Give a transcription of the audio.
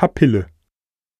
Papille.